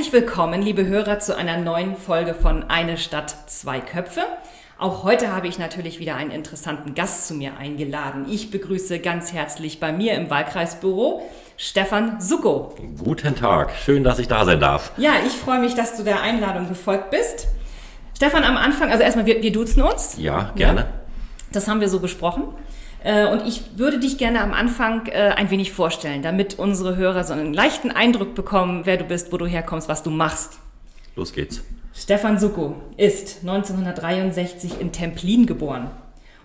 Herzlich willkommen, liebe Hörer, zu einer neuen Folge von Eine Stadt, zwei Köpfe. Auch heute habe ich natürlich wieder einen interessanten Gast zu mir eingeladen. Ich begrüße ganz herzlich bei mir im Wahlkreisbüro Stefan Suko. Guten Tag, schön, dass ich da sein darf. Ja, ich freue mich, dass du der Einladung gefolgt bist. Stefan, am Anfang, also erstmal, wir, wir duzen uns. Ja, gerne. Ja, das haben wir so besprochen. Äh, und ich würde dich gerne am Anfang äh, ein wenig vorstellen, damit unsere Hörer so einen leichten Eindruck bekommen, wer du bist, wo du herkommst, was du machst. Los geht's. Stefan Succo ist 1963 in Templin geboren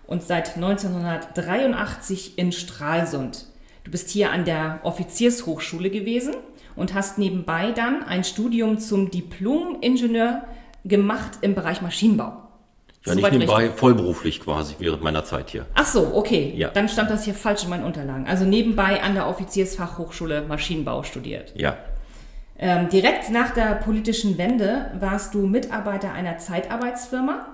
und seit 1983 in Stralsund. Du bist hier an der Offiziershochschule gewesen und hast nebenbei dann ein Studium zum Diplom-Ingenieur gemacht im Bereich Maschinenbau. Ja, nicht nebenbei, richtig. vollberuflich quasi während meiner Zeit hier. Ach so, okay. Ja. Dann stand das hier falsch in meinen Unterlagen. Also nebenbei an der Offiziersfachhochschule Maschinenbau studiert. Ja. Ähm, direkt nach der politischen Wende warst du Mitarbeiter einer Zeitarbeitsfirma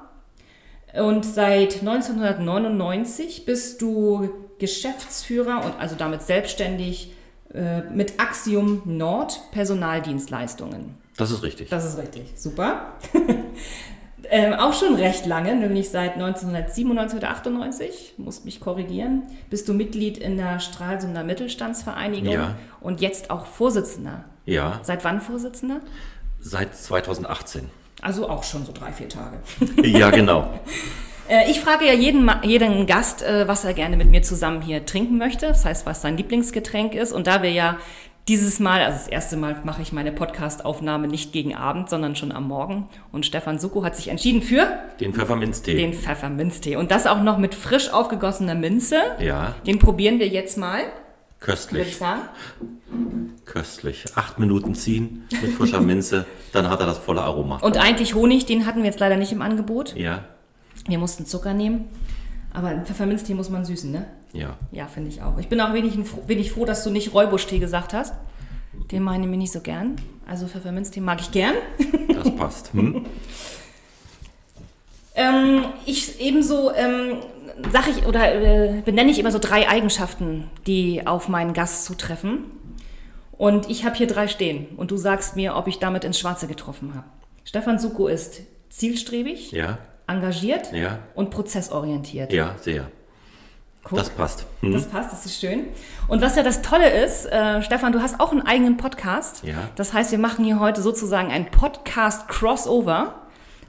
und seit 1999 bist du Geschäftsführer und also damit selbstständig äh, mit Axiom Nord Personaldienstleistungen. Das ist richtig. Das ist richtig, super. Ähm, auch schon recht lange, nämlich seit 1997 oder 98, muss mich korrigieren, bist du Mitglied in der Stralsunder Mittelstandsvereinigung ja. und jetzt auch Vorsitzender. Ja. Seit wann Vorsitzender? Seit 2018. Also auch schon so drei, vier Tage. ja, genau. Äh, ich frage ja jeden, jeden Gast, äh, was er gerne mit mir zusammen hier trinken möchte. Das heißt, was sein Lieblingsgetränk ist. Und da wir ja dieses Mal, also das erste Mal mache ich meine Podcast-Aufnahme nicht gegen Abend, sondern schon am Morgen. Und Stefan Suko hat sich entschieden für den Pfefferminztee. Den Pfefferminztee. Und das auch noch mit frisch aufgegossener Minze. Ja. Den probieren wir jetzt mal. Köstlich. Würde ich sagen. Köstlich. Acht Minuten ziehen mit frischer Minze, dann hat er das volle Aroma. Und eigentlich Honig, den hatten wir jetzt leider nicht im Angebot. Ja. Wir mussten Zucker nehmen. Aber einen Pfefferminztee muss man süßen, ne? Ja. Ja, finde ich auch. Ich bin auch wenig, wenig froh, dass du nicht Räubusch-Tee gesagt hast. Den meine ich mir nicht so gern. Also Pfefferminztee mag ich gern. Das passt. Hm? ähm, ich ebenso ähm, sage ich oder äh, benenne ich immer so drei Eigenschaften, die auf meinen Gast zutreffen. Und ich habe hier drei stehen. Und du sagst mir, ob ich damit ins Schwarze getroffen habe. Stefan Suko ist zielstrebig, ja. Engagiert ja. und prozessorientiert. Ja, sehr. Guck, das passt. Hm. Das passt, das ist schön. Und was ja das Tolle ist, äh, Stefan, du hast auch einen eigenen Podcast. Ja. Das heißt, wir machen hier heute sozusagen ein Podcast-Crossover.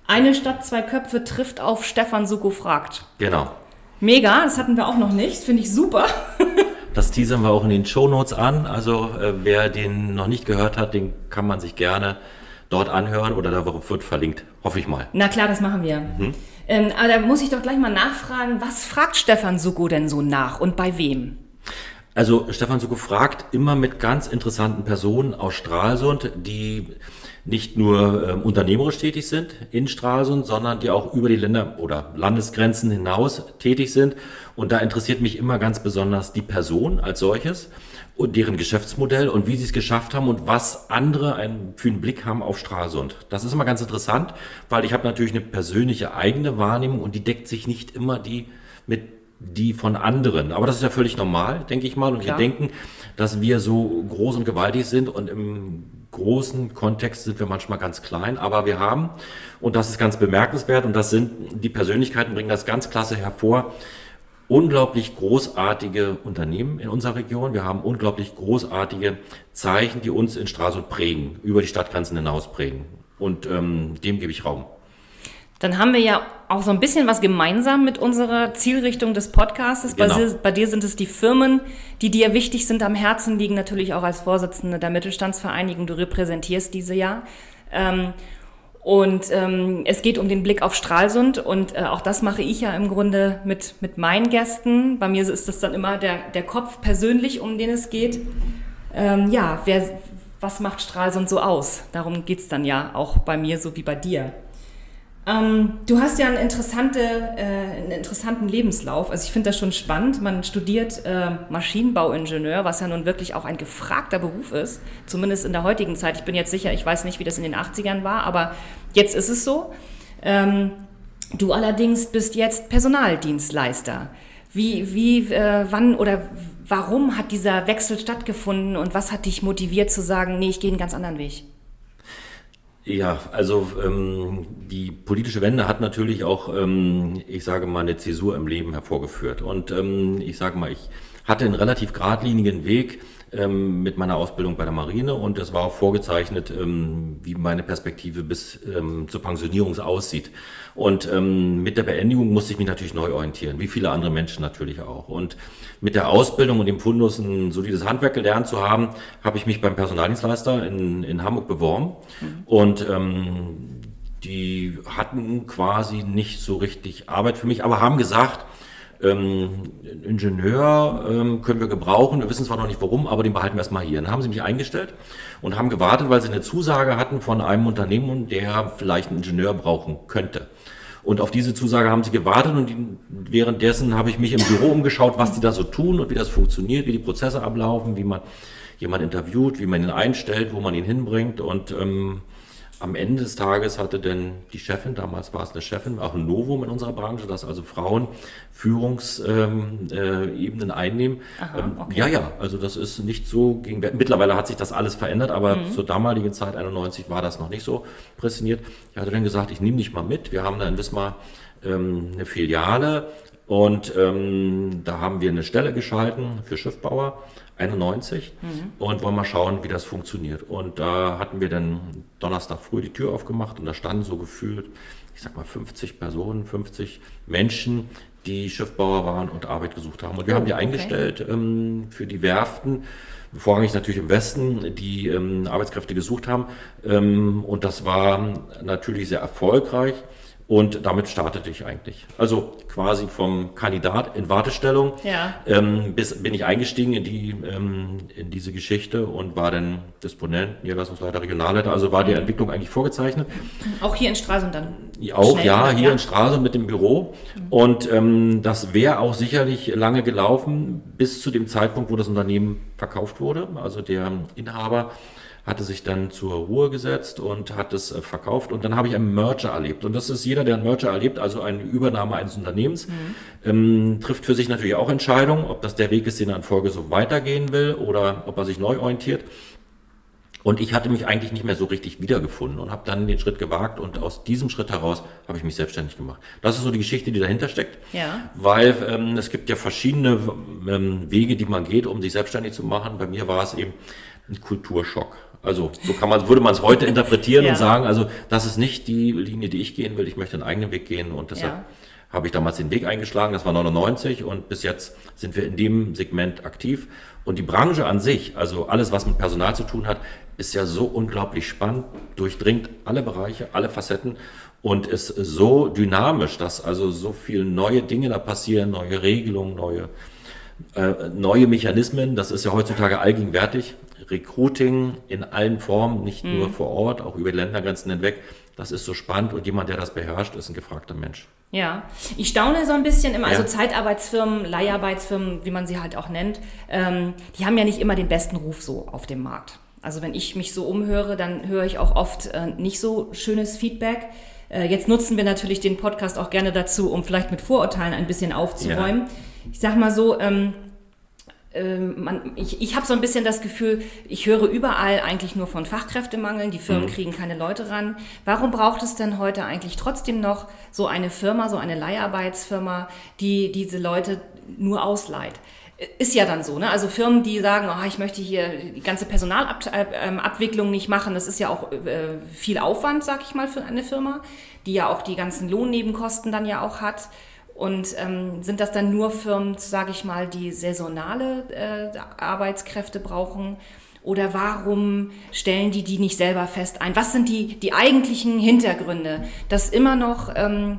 Eine Stadt, zwei Köpfe trifft auf Stefan Suko fragt. Genau. Mega, das hatten wir auch noch nicht. Finde ich super. Das teasern wir auch in den Show Notes an. Also äh, wer den noch nicht gehört hat, den kann man sich gerne dort anhören oder da wird verlinkt. Hoffe ich mal. Na klar, das machen wir. Mhm. Ähm, aber da muss ich doch gleich mal nachfragen, was fragt Stefan Suko denn so nach und bei wem? Also Stefan Suko fragt immer mit ganz interessanten Personen aus Stralsund, die nicht nur ähm, unternehmerisch tätig sind in Stralsund, sondern die auch über die Länder- oder Landesgrenzen hinaus tätig sind. Und da interessiert mich immer ganz besonders die Person als solches und deren Geschäftsmodell und wie sie es geschafft haben und was andere einen, für einen Blick haben auf Stralsund. Das ist immer ganz interessant, weil ich habe natürlich eine persönliche eigene Wahrnehmung und die deckt sich nicht immer die mit die von anderen. Aber das ist ja völlig normal, denke ich mal. Und Klar. wir denken, dass wir so groß und gewaltig sind und im großen Kontext sind wir manchmal ganz klein. Aber wir haben, und das ist ganz bemerkenswert, und das sind, die Persönlichkeiten bringen das ganz klasse hervor, unglaublich großartige Unternehmen in unserer Region. Wir haben unglaublich großartige Zeichen, die uns in Stralsund prägen, über die Stadtgrenzen hinaus prägen. Und ähm, dem gebe ich Raum. Dann haben wir ja auch so ein bisschen was gemeinsam mit unserer Zielrichtung des Podcasts. Genau. Bei, dir, bei, dir sind es die Firmen, die dir wichtig sind, am Herzen liegen, natürlich auch als Vorsitzende der Mittelstandsvereinigung. Du repräsentierst diese ja. Ähm, und ähm, es geht um den Blick auf Stralsund und äh, auch das mache ich ja im Grunde mit, mit meinen Gästen. Bei mir ist das dann immer der, der Kopf persönlich, um den es geht. Ähm, ja, wer, was macht Stralsund so aus? Darum geht's dann ja auch bei mir so wie bei dir. Ähm, du hast ja eine interessante, äh, einen interessanten Lebenslauf. Also ich finde das schon spannend. Man studiert äh, Maschinenbauingenieur, was ja nun wirklich auch ein gefragter Beruf ist, zumindest in der heutigen Zeit. Ich bin jetzt sicher, ich weiß nicht, wie das in den 80ern war, aber jetzt ist es so. Ähm, du allerdings bist jetzt Personaldienstleister. Wie, wie, äh, wann oder warum hat dieser Wechsel stattgefunden und was hat dich motiviert zu sagen, nee, ich gehe einen ganz anderen Weg? Ja, also ähm, die politische Wende hat natürlich auch, ähm, ich sage mal, eine Zäsur im Leben hervorgeführt. Und ähm, ich sage mal, ich hatte einen relativ geradlinigen Weg ähm, mit meiner Ausbildung bei der Marine und es war auch vorgezeichnet, ähm, wie meine Perspektive bis ähm, zur Pensionierung aussieht. Und ähm, mit der Beendigung musste ich mich natürlich neu orientieren, wie viele andere Menschen natürlich auch. Und mit der Ausbildung und dem Fundus ein solides Handwerk gelernt zu haben, habe ich mich beim Personaldienstleister in, in Hamburg beworben. Mhm. Und ähm, die hatten quasi nicht so richtig Arbeit für mich, aber haben gesagt, ähm, Ingenieur ähm, können wir gebrauchen. Wir wissen zwar noch nicht warum, aber den behalten wir erstmal hier. Dann haben sie mich eingestellt und haben gewartet, weil sie eine Zusage hatten von einem Unternehmen, der vielleicht einen Ingenieur brauchen könnte. Und auf diese Zusage haben sie gewartet und währenddessen habe ich mich im Büro umgeschaut, was die da so tun und wie das funktioniert, wie die Prozesse ablaufen, wie man jemand interviewt, wie man ihn einstellt, wo man ihn hinbringt und ähm, am Ende des Tages hatte denn die Chefin, damals war es eine Chefin, auch ein Novum in unserer Branche, dass also Frauen Führungsebenen ähm, äh, einnehmen. Aha, ähm, okay. Ja, ja, also das ist nicht so gegenwärtig. Mittlerweile hat sich das alles verändert, aber mhm. zur damaligen Zeit, 91, war das noch nicht so präsentiert. Ich hatte dann gesagt, ich nehme dich mal mit. Wir haben da in Wismar ähm, eine Filiale und ähm, da haben wir eine Stelle geschalten für Schiffbauer 91 mhm. und wollen mal schauen, wie das funktioniert. Und da hatten wir dann Donnerstag früh die Tür aufgemacht und da standen so gefühlt, ich sag mal 50 Personen, 50 Menschen, die Schiffbauer waren und Arbeit gesucht haben. Und wir oh, haben die eingestellt okay. ähm, für die Werften, vorrangig natürlich im Westen, die ähm, Arbeitskräfte gesucht haben. Ähm, und das war natürlich sehr erfolgreich. Und damit startete ich eigentlich. Also quasi vom Kandidat in Wartestellung ja. ähm, bis bin ich eingestiegen in die ähm, in diese Geschichte und war dann Disponent, Niederlassungsleiter, Regionalleiter. Also war die. Entwicklung eigentlich vorgezeichnet. Auch hier in Stralsund dann? Auch ja, hier ja. in Stralsund mit dem Büro. Mhm. Und ähm, das wäre auch sicherlich lange gelaufen bis zu dem Zeitpunkt, wo das Unternehmen verkauft wurde. Also der Inhaber hatte sich dann zur Ruhe gesetzt und hat es äh, verkauft. Und dann habe ich einen Merger erlebt. Und das ist jeder, der einen Merger erlebt, also eine Übernahme eines Unternehmens, mhm. ähm, trifft für sich natürlich auch Entscheidungen, ob das der Weg ist, den er in Folge so weitergehen will oder ob er sich neu orientiert. Und ich hatte mich eigentlich nicht mehr so richtig wiedergefunden und habe dann den Schritt gewagt und aus diesem Schritt heraus habe ich mich selbstständig gemacht. Das ist so die Geschichte, die dahinter steckt. Ja. Weil ähm, es gibt ja verschiedene ähm, Wege, die man geht, um sich selbstständig zu machen. Bei mir war es eben ein Kulturschock. Also so kann man, würde man es heute interpretieren ja. und sagen, also das ist nicht die Linie, die ich gehen will. Ich möchte einen eigenen Weg gehen und deshalb ja. habe ich damals den Weg eingeschlagen. Das war 99 und bis jetzt sind wir in dem Segment aktiv. Und die Branche an sich, also alles, was mit Personal zu tun hat, ist ja so unglaublich spannend, durchdringt alle Bereiche, alle Facetten und ist so dynamisch, dass also so viele neue Dinge da passieren, neue Regelungen, neue äh, neue Mechanismen. Das ist ja heutzutage allgegenwärtig. Recruiting in allen Formen, nicht mhm. nur vor Ort, auch über die Ländergrenzen hinweg. Das ist so spannend und jemand, der das beherrscht, ist ein gefragter Mensch. Ja, ich staune so ein bisschen immer, also Zeitarbeitsfirmen, Leiharbeitsfirmen, wie man sie halt auch nennt, ähm, die haben ja nicht immer den besten Ruf so auf dem Markt. Also wenn ich mich so umhöre, dann höre ich auch oft äh, nicht so schönes Feedback. Äh, jetzt nutzen wir natürlich den Podcast auch gerne dazu, um vielleicht mit Vorurteilen ein bisschen aufzuräumen. Ja. Ich sag mal so, ähm, man, ich, ich habe so ein bisschen das Gefühl, ich höre überall eigentlich nur von Fachkräftemangeln, die Firmen mhm. kriegen keine Leute ran. Warum braucht es denn heute eigentlich trotzdem noch so eine Firma, so eine Leiharbeitsfirma, die diese Leute nur ausleiht? Ist ja dann so, ne? Also Firmen, die sagen, oh, ich möchte hier die ganze Personalabwicklung nicht machen, das ist ja auch äh, viel Aufwand, sag ich mal, für eine Firma, die ja auch die ganzen Lohnnebenkosten dann ja auch hat. Und ähm, sind das dann nur Firmen, sage ich mal, die saisonale äh, Arbeitskräfte brauchen? Oder warum stellen die die nicht selber fest ein? Was sind die, die eigentlichen Hintergründe, dass immer noch ähm,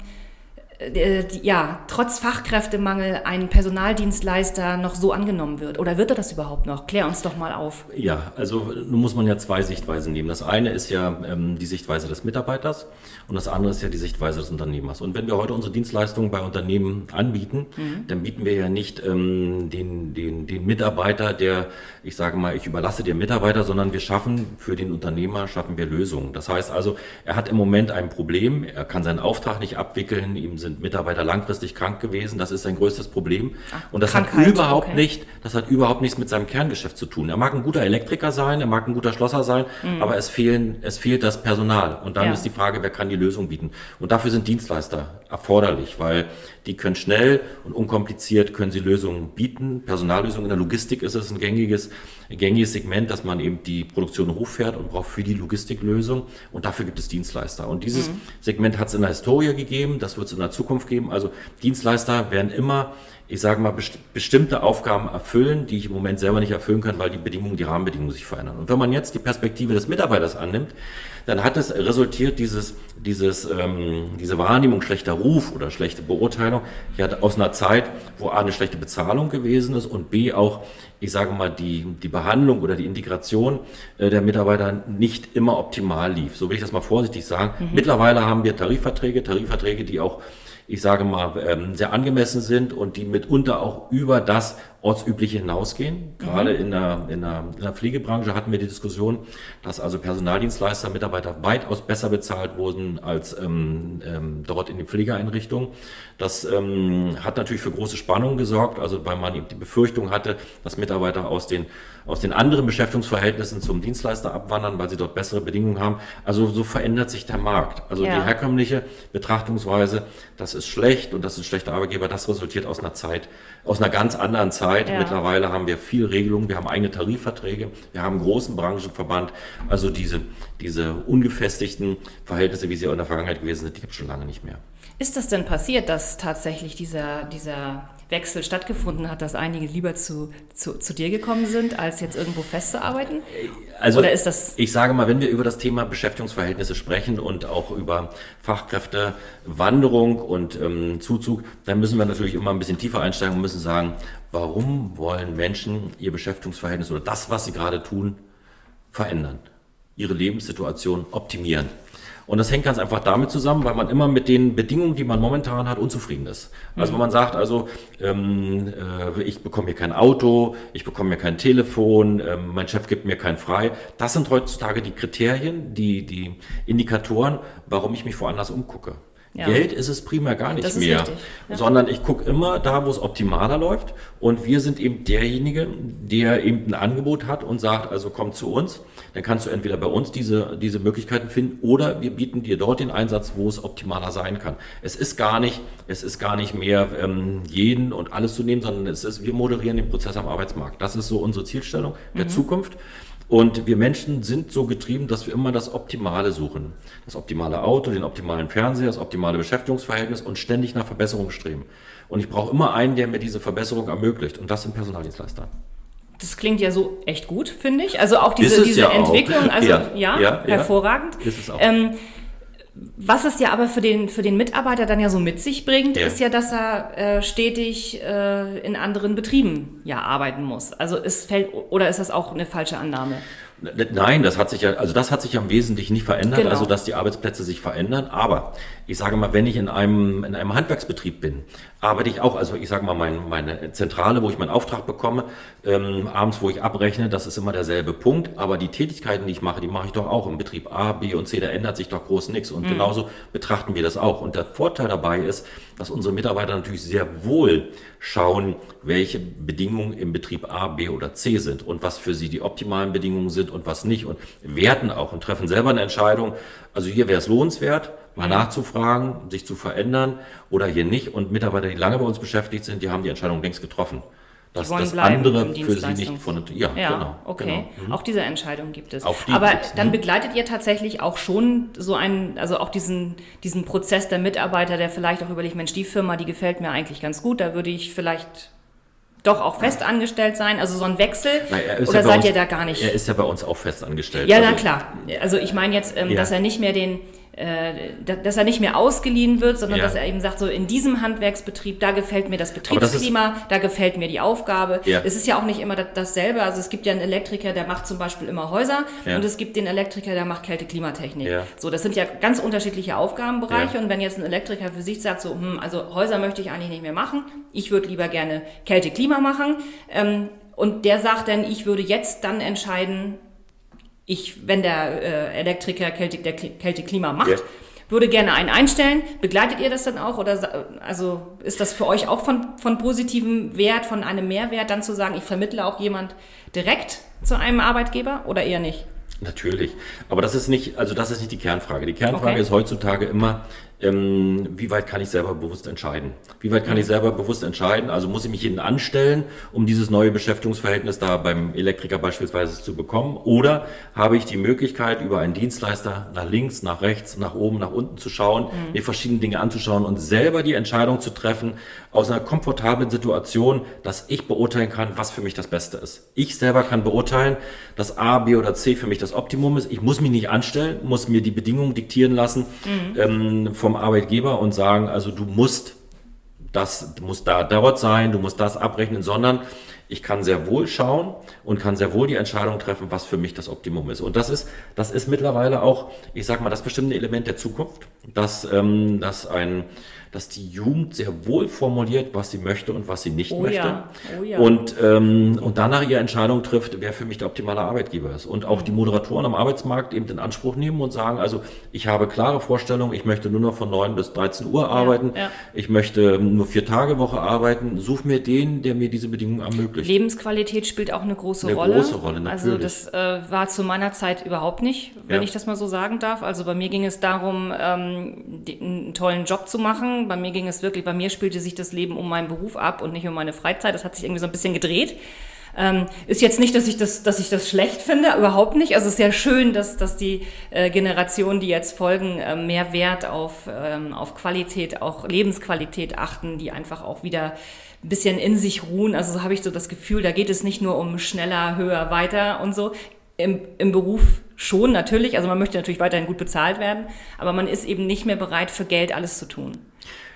äh, ja, trotz Fachkräftemangel ein Personaldienstleister noch so angenommen wird? Oder wird er das überhaupt noch? Klär uns doch mal auf. Ja, also nun muss man ja zwei Sichtweisen nehmen. Das eine ist ja ähm, die Sichtweise des Mitarbeiters und das andere ist ja die Sichtweise des Unternehmers. Und wenn wir heute unsere Dienstleistungen bei Unternehmen anbieten, mhm. dann bieten wir ja nicht ähm, den, den, den Mitarbeiter, der, ich sage mal, ich überlasse den Mitarbeiter, sondern wir schaffen für den Unternehmer, schaffen wir Lösungen. Das heißt also, er hat im Moment ein Problem, er kann seinen Auftrag nicht abwickeln, ihm sind sind Mitarbeiter langfristig krank gewesen. Das ist sein größtes Problem. Ach, und das Krankheit, hat überhaupt okay. nicht, das hat überhaupt nichts mit seinem Kerngeschäft zu tun. Er mag ein guter Elektriker sein, er mag ein guter Schlosser sein, mhm. aber es fehlen, es fehlt das Personal. Und dann ja. ist die Frage, wer kann die Lösung bieten? Und dafür sind Dienstleister erforderlich, weil die können schnell und unkompliziert können sie Lösungen bieten. Personallösungen in der Logistik ist es ein gängiges, ein gängiges Segment, dass man eben die Produktion hochfährt und braucht für die Logistiklösung. Und dafür gibt es Dienstleister. Und dieses mhm. Segment hat es in der Historie gegeben, das wird es in der Zukunft geben. Also Dienstleister werden immer ich sage mal, best bestimmte Aufgaben erfüllen, die ich im Moment selber nicht erfüllen kann, weil die Bedingungen, die Rahmenbedingungen sich verändern. Und wenn man jetzt die Perspektive des Mitarbeiters annimmt, dann hat es resultiert dieses, dieses, ähm, diese Wahrnehmung schlechter Ruf oder schlechte Beurteilung ja, aus einer Zeit, wo A eine schlechte Bezahlung gewesen ist und B auch, ich sage mal, die, die Behandlung oder die Integration äh, der Mitarbeiter nicht immer optimal lief. So will ich das mal vorsichtig sagen. Mhm. Mittlerweile haben wir Tarifverträge, Tarifverträge, die auch ich sage mal, ähm, sehr angemessen sind und die mitunter auch über das ortsübliche hinausgehen. Gerade mhm. in, der, in, der, in der Pflegebranche hatten wir die Diskussion, dass also Personaldienstleister, Mitarbeiter weitaus besser bezahlt wurden als ähm, ähm, dort in den Pflegeeinrichtungen. Das ähm, hat natürlich für große Spannungen gesorgt, also weil man eben die Befürchtung hatte, dass Mitarbeiter aus den, aus den anderen Beschäftigungsverhältnissen zum Dienstleister abwandern, weil sie dort bessere Bedingungen haben. Also so verändert sich der Markt. Also ja. die herkömmliche Betrachtungsweise, das ist schlecht und das ist schlechter Arbeitgeber, das resultiert aus einer Zeit, aus einer ganz anderen Zeit. Ja. Mittlerweile haben wir viel Regelungen, wir haben eigene Tarifverträge, wir haben einen großen Branchenverband. Also diese, diese ungefestigten Verhältnisse, wie sie in der Vergangenheit gewesen sind, die gibt es schon lange nicht mehr. Ist das denn passiert, dass tatsächlich dieser, dieser Wechsel stattgefunden hat, dass einige lieber zu, zu, zu dir gekommen sind, als jetzt irgendwo festzuarbeiten? Also Oder ist das ich sage mal, wenn wir über das Thema Beschäftigungsverhältnisse sprechen und auch über Fachkräftewanderung und ähm, Zuzug, dann müssen wir natürlich immer ein bisschen tiefer einsteigen und müssen sagen, warum wollen Menschen ihr Beschäftigungsverhältnis oder das, was sie gerade tun, verändern, ihre Lebenssituation optimieren. Und das hängt ganz einfach damit zusammen, weil man immer mit den Bedingungen, die man momentan hat, unzufrieden ist. Also mhm. wenn man sagt, also ähm, äh, ich bekomme hier kein Auto, ich bekomme hier kein Telefon, ähm, mein Chef gibt mir kein frei. Das sind heutzutage die Kriterien, die, die Indikatoren, warum ich mich woanders umgucke. Ja. Geld ist es primär gar nicht mehr, ja. sondern ich gucke immer da, wo es optimaler läuft. Und wir sind eben derjenige, der eben ein Angebot hat und sagt, also komm zu uns. Dann kannst du entweder bei uns diese, diese Möglichkeiten finden oder wir bieten dir dort den Einsatz, wo es optimaler sein kann. Es ist gar nicht, es ist gar nicht mehr ähm, jeden und alles zu nehmen, sondern es ist, wir moderieren den Prozess am Arbeitsmarkt. Das ist so unsere Zielstellung der mhm. Zukunft. Und wir Menschen sind so getrieben, dass wir immer das Optimale suchen. Das optimale Auto, den optimalen Fernseher, das optimale Beschäftigungsverhältnis und ständig nach Verbesserung streben. Und ich brauche immer einen, der mir diese Verbesserung ermöglicht. Und das sind Personaldienstleister. Das klingt ja so echt gut, finde ich. Also auch diese, diese ja Entwicklung, auch. also ja, ja, ja hervorragend. Ist es auch. Ähm, was es ja aber für den, für den Mitarbeiter dann ja so mit sich bringt, ja. ist ja, dass er äh, stetig äh, in anderen Betrieben ja arbeiten muss. Also es fällt, oder ist das auch eine falsche Annahme? Nein, das hat sich ja, also das hat sich ja im Wesentlichen nicht verändert, genau. also dass die Arbeitsplätze sich verändern. Aber ich sage mal, wenn ich in einem, in einem Handwerksbetrieb bin, arbeite ich auch, also ich sage mal, mein, meine Zentrale, wo ich meinen Auftrag bekomme, ähm, abends, wo ich abrechne, das ist immer derselbe Punkt. Aber die Tätigkeiten, die ich mache, die mache ich doch auch im Betrieb A, B und C, da ändert sich doch groß nichts. Und mhm. genauso betrachten wir das auch. Und der Vorteil dabei ist, dass unsere Mitarbeiter natürlich sehr wohl schauen, welche Bedingungen im Betrieb A, B oder C sind und was für sie die optimalen Bedingungen sind und was nicht und werten auch und treffen selber eine Entscheidung. Also hier wäre es lohnenswert, mal nachzufragen, sich zu verändern oder hier nicht. Und Mitarbeiter, die lange bei uns beschäftigt sind, die haben die Entscheidung längst getroffen dass das andere für sie nicht von ja, ja genau okay genau. Mhm. auch diese Entscheidung gibt es aber dann ne? begleitet ihr tatsächlich auch schon so einen also auch diesen diesen Prozess der Mitarbeiter der vielleicht auch überlegt Mensch die Firma die gefällt mir eigentlich ganz gut da würde ich vielleicht doch auch fest angestellt sein, also so ein Wechsel? Na, oder ja seid uns, ihr da gar nicht? Er ist ja bei uns auch fest angestellt. Ja, also, na klar. Also ich meine jetzt, ähm, ja. dass er nicht mehr den, dass er nicht mehr ausgeliehen wird, sondern ja. dass er eben sagt, so in diesem Handwerksbetrieb, da gefällt mir das Betriebsklima, das da gefällt mir die Aufgabe. Ja. Es ist ja auch nicht immer dasselbe. Also es gibt ja einen Elektriker, der macht zum Beispiel immer Häuser ja. und es gibt den Elektriker, der macht Kälte-Klimatechnik. Ja. So, das sind ja ganz unterschiedliche Aufgabenbereiche und wenn jetzt ein Elektriker für sich sagt, so, hm, also Häuser möchte ich eigentlich nicht mehr machen, ich würde lieber gerne Kälte-Klima machen, ähm, und der sagt dann, ich würde jetzt dann entscheiden, ich, wenn der äh, Elektriker Kälte, der Kälte Klima macht, ja. würde gerne einen einstellen. Begleitet ihr das dann auch? Oder also ist das für euch auch von, von positivem Wert, von einem Mehrwert, dann zu sagen, ich vermittle auch jemand direkt zu einem Arbeitgeber oder eher nicht? Natürlich. Aber das ist nicht, also das ist nicht die Kernfrage. Die Kernfrage okay. ist heutzutage immer, ähm, wie weit kann ich selber bewusst entscheiden? Wie weit kann ich selber bewusst entscheiden? Also muss ich mich hinten anstellen, um dieses neue Beschäftigungsverhältnis da beim Elektriker beispielsweise zu bekommen? Oder habe ich die Möglichkeit, über einen Dienstleister nach links, nach rechts, nach oben, nach unten zu schauen, mhm. mir verschiedene Dinge anzuschauen und selber die Entscheidung zu treffen, aus einer komfortablen Situation, dass ich beurteilen kann, was für mich das Beste ist. Ich selber kann beurteilen, dass A, B oder C für mich das Optimum ist. Ich muss mich nicht anstellen, muss mir die Bedingungen diktieren lassen mhm. ähm, vom Arbeitgeber und sagen, also du musst das, musst da dort sein, du musst das abrechnen, sondern ich kann sehr wohl schauen und kann sehr wohl die Entscheidung treffen, was für mich das Optimum ist. Und das ist, das ist mittlerweile auch, ich sag mal, das bestimmte Element der Zukunft, dass, ähm, dass ein, dass die Jugend sehr wohl formuliert, was sie möchte und was sie nicht oh möchte. Ja. Oh ja. Und, ähm, und danach ihre Entscheidung trifft, wer für mich der optimale Arbeitgeber ist. Und auch die Moderatoren am Arbeitsmarkt eben in Anspruch nehmen und sagen, also ich habe klare Vorstellungen, ich möchte nur noch von 9 bis 13 Uhr arbeiten, ja, ich möchte nur vier Tage Woche arbeiten, such mir den, der mir diese Bedingungen ermöglicht. Lebensqualität spielt auch eine große eine Rolle. Große Rolle, natürlich. Also das äh, war zu meiner Zeit überhaupt nicht, wenn ich das mal so sagen darf. Also bei mir ging es darum, ähm, einen tollen Job zu machen, bei mir ging es wirklich, bei mir spielte sich das Leben um meinen Beruf ab und nicht um meine Freizeit. Das hat sich irgendwie so ein bisschen gedreht. Ähm, ist jetzt nicht, dass ich das, dass ich das schlecht finde, überhaupt nicht. Also es ist ja schön, dass, dass die äh, Generationen, die jetzt folgen, äh, mehr Wert auf, ähm, auf Qualität, auch Lebensqualität achten, die einfach auch wieder ein bisschen in sich ruhen. Also so habe ich so das Gefühl, da geht es nicht nur um schneller, höher, weiter und so. Im, im Beruf schon natürlich, also man möchte natürlich weiterhin gut bezahlt werden, aber man ist eben nicht mehr bereit, für Geld alles zu tun.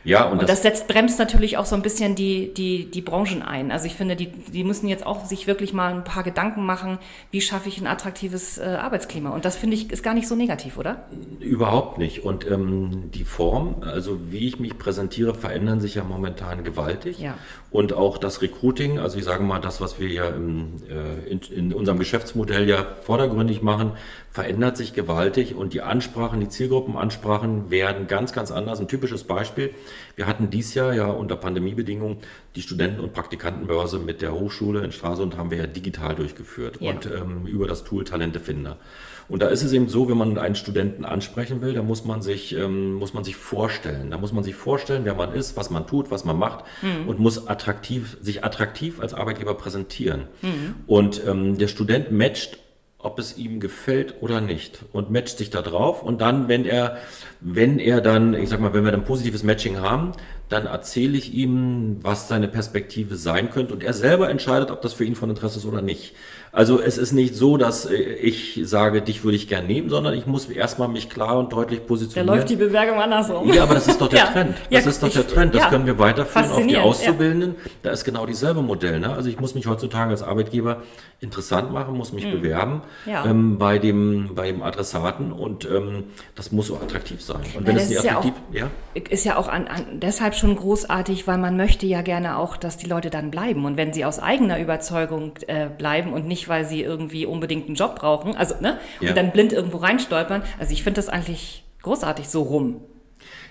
Ja, und, und das, das, setzt, bremst natürlich auch so ein bisschen die, die, die Branchen ein. Also ich finde, die, die müssen jetzt auch sich wirklich mal ein paar Gedanken machen, wie schaffe ich ein attraktives äh, Arbeitsklima. Und das finde ich ist gar nicht so negativ, oder? Überhaupt nicht. Und ähm, die Form, also wie ich mich präsentiere, verändern sich ja momentan gewaltig. Ja. Und auch das Recruiting, also ich sage mal, das, was wir ja im, äh, in, in unserem Geschäftsmodell ja vordergründig machen, verändert sich gewaltig und die Ansprachen, die Zielgruppenansprachen werden ganz, ganz anders. Ein typisches Beispiel. Wir hatten dies Jahr ja unter Pandemiebedingungen die Studenten- und Praktikantenbörse mit der Hochschule in Stralsund haben wir ja digital durchgeführt ja. und ähm, über das Tool Talentefinder. Und da ist es eben so, wenn man einen Studenten ansprechen will, da muss man sich, ähm, muss man sich vorstellen. Da muss man sich vorstellen, wer man ist, was man tut, was man macht mhm. und muss attraktiv, sich attraktiv als Arbeitgeber präsentieren. Mhm. Und ähm, der Student matcht ob es ihm gefällt oder nicht und matcht sich da drauf und dann, wenn er, wenn er dann, ich sag mal, wenn wir dann positives Matching haben, dann erzähle ich ihm, was seine Perspektive sein könnte und er selber entscheidet, ob das für ihn von Interesse ist oder nicht. Also es ist nicht so, dass äh, ich sage, dich würde ich gern nehmen, sondern ich muss erstmal mich klar und deutlich positionieren. Da läuft die Bewerbung andersrum. Ja, aber das ist doch der ja. Trend. Das ja, ist doch der Trend. Das ja. können wir weiterführen auf die Auszubildenden. Da ist genau dieselbe Modell. Ne? Also ich muss mich heutzutage als Arbeitgeber interessant machen, muss mich mhm. bewerben ähm, bei, dem, bei dem Adressaten und ähm, das muss so attraktiv sein. Und wenn es nicht attraktiv ja, auch, ist ja auch an, an, deshalb schon großartig, weil man möchte ja gerne auch, dass die Leute dann bleiben. Und wenn sie aus eigener Überzeugung äh, bleiben und nicht, weil sie irgendwie unbedingt einen Job brauchen, also ne, ja. und dann blind irgendwo reinstolpern. Also ich finde das eigentlich großartig so rum.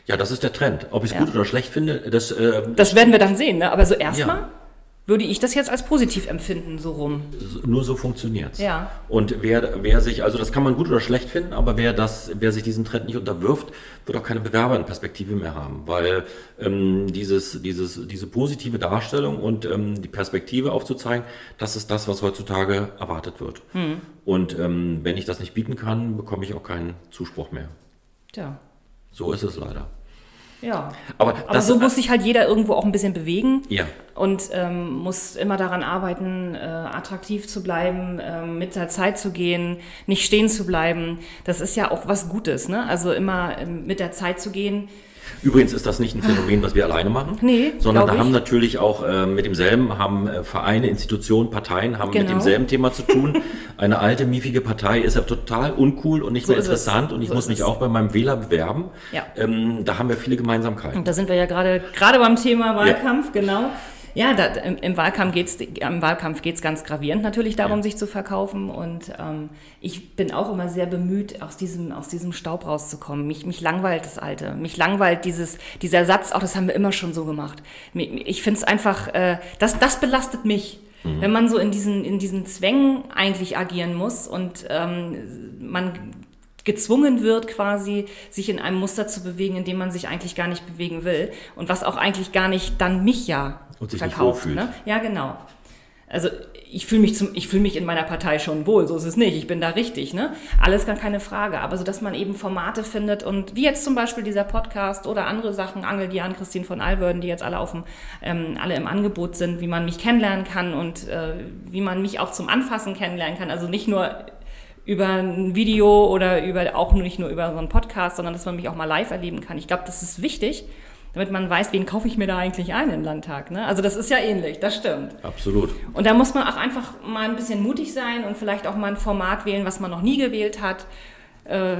Ja, das ist der Trend. Ob ich es ja. gut oder schlecht finde, das. Äh, das werden wir dann sehen. Ne? Aber so erstmal. Ja würde ich das jetzt als positiv empfinden, so rum. Nur so funktioniert's. Ja. Und wer, wer sich, also das kann man gut oder schlecht finden, aber wer das, wer sich diesem Trend nicht unterwirft, wird auch keine Bewerberperspektive mehr haben, weil ähm, dieses, dieses, diese positive Darstellung und ähm, die Perspektive aufzuzeigen, das ist das, was heutzutage erwartet wird. Hm. Und ähm, wenn ich das nicht bieten kann, bekomme ich auch keinen Zuspruch mehr. Ja. So ist es leider. Ja. Aber, Aber so muss sich halt jeder irgendwo auch ein bisschen bewegen. Ja. Und ähm, muss immer daran arbeiten, äh, attraktiv zu bleiben, äh, mit der Zeit zu gehen, nicht stehen zu bleiben. Das ist ja auch was Gutes, ne? Also immer äh, mit der Zeit zu gehen. Übrigens ist das nicht ein Phänomen, was wir alleine machen, nee, sondern da ich. haben natürlich auch äh, mit demselben, haben äh, Vereine, Institutionen, Parteien haben genau. mit demselben Thema zu tun. Eine alte, miefige Partei ist ja total uncool und nicht so mehr interessant und ich so muss mich auch bei meinem Wähler bewerben. Ja. Ähm, da haben wir viele Gemeinsamkeiten. Und da sind wir ja gerade gerade beim Thema Wahlkampf, ja. genau. Ja, da, im, im, Wahlkampf geht es im Wahlkampf geht's ganz gravierend natürlich darum, ja. sich zu verkaufen. Und ähm, ich bin auch immer sehr bemüht, aus diesem, aus diesem Staub rauszukommen. Mich, mich langweilt das Alte. Mich langweilt dieses, dieser Satz, auch das haben wir immer schon so gemacht. Ich finde es einfach, äh, das, das belastet mich. Mhm. Wenn man so in diesen, in diesen Zwängen eigentlich agieren muss und ähm, man gezwungen wird, quasi sich in einem Muster zu bewegen, in dem man sich eigentlich gar nicht bewegen will und was auch eigentlich gar nicht dann mich ja verkauft. Ne? Ja, genau. Also ich fühle mich, zum, ich fühle mich in meiner Partei schon wohl, so ist es nicht. Ich bin da richtig, ne? Alles gar keine Frage. Aber so, dass man eben Formate findet und wie jetzt zum Beispiel dieser Podcast oder andere Sachen, Angel Dian, Christine von Alwörden, die jetzt alle auf dem, ähm, alle im Angebot sind, wie man mich kennenlernen kann und äh, wie man mich auch zum Anfassen kennenlernen kann. Also nicht nur über ein Video oder über auch nicht nur über so einen Podcast, sondern dass man mich auch mal live erleben kann. Ich glaube, das ist wichtig, damit man weiß, wen kaufe ich mir da eigentlich ein im Landtag. Ne? Also das ist ja ähnlich, das stimmt. Absolut. Und da muss man auch einfach mal ein bisschen mutig sein und vielleicht auch mal ein Format wählen, was man noch nie gewählt hat. Äh,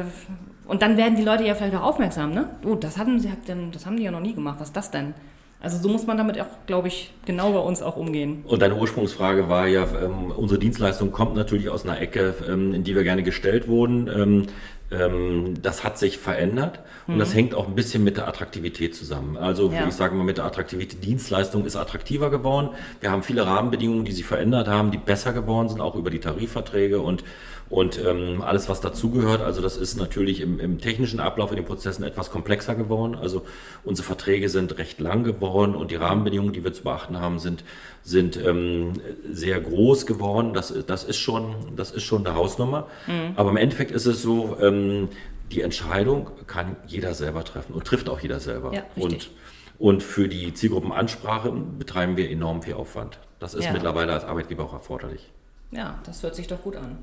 und dann werden die Leute ja vielleicht auch aufmerksam, ne? Oh, das hatten sie, das haben die ja noch nie gemacht. Was ist das denn? Also so muss man damit auch, glaube ich, genau bei uns auch umgehen. Und deine Ursprungsfrage war ja, ähm, unsere Dienstleistung kommt natürlich aus einer Ecke, ähm, in die wir gerne gestellt wurden. Ähm, ähm das hat sich verändert und mhm. das hängt auch ein bisschen mit der Attraktivität zusammen. Also ja. ich sage mal, mit der Attraktivität, die Dienstleistung ist attraktiver geworden. Wir haben viele Rahmenbedingungen, die sich verändert haben, die besser geworden sind, auch über die Tarifverträge und und ähm, alles, was dazugehört. Also das ist natürlich im, im technischen Ablauf in den Prozessen etwas komplexer geworden. Also unsere Verträge sind recht lang geworden und die Rahmenbedingungen, die wir zu beachten haben, sind, sind ähm, sehr groß geworden. Das, das, ist schon, das ist schon eine Hausnummer. Mhm. Aber im Endeffekt ist es so, ähm, die Entscheidung kann jeder selber treffen und trifft auch jeder selber. Ja, und, und für die Zielgruppenansprache betreiben wir enorm viel Aufwand. Das ist ja. mittlerweile als Arbeitgeber auch erforderlich. Ja, das hört sich doch gut an.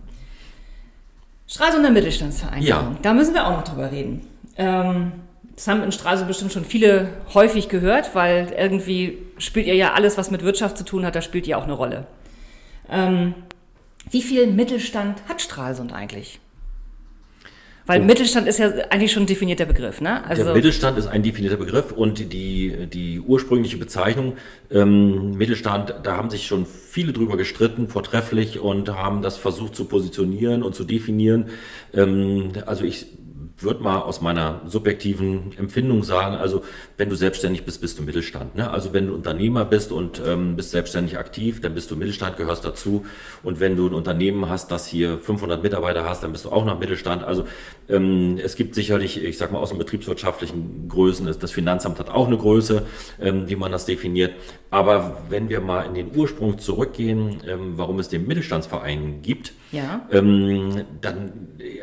Stralsunder Mittelstandsvereinigung, ja. da müssen wir auch noch drüber reden. Ähm, das haben in Stralsund bestimmt schon viele häufig gehört, weil irgendwie spielt ihr ja alles, was mit Wirtschaft zu tun hat, da spielt ihr auch eine Rolle. Ähm, wie viel Mittelstand hat Stralsund eigentlich? Weil oh. Mittelstand ist ja eigentlich schon ein definierter Begriff, ne? Also der Mittelstand ist ein definierter Begriff und die, die ursprüngliche Bezeichnung ähm, Mittelstand, da haben sich schon viele drüber gestritten, vortrefflich und haben das versucht zu positionieren und zu definieren. Ähm, also ich würde mal aus meiner subjektiven Empfindung sagen, also wenn du selbstständig bist, bist du Mittelstand. Ne? Also wenn du Unternehmer bist und ähm, bist selbstständig aktiv, dann bist du Mittelstand, gehörst dazu. Und wenn du ein Unternehmen hast, das hier 500 Mitarbeiter hast, dann bist du auch noch Mittelstand. Also ähm, es gibt sicherlich, ich sag mal aus den betriebswirtschaftlichen Größen, das Finanzamt hat auch eine Größe, ähm, wie man das definiert. Aber wenn wir mal in den Ursprung zurückgehen, ähm, warum es den Mittelstandsverein gibt, ja. ähm, dann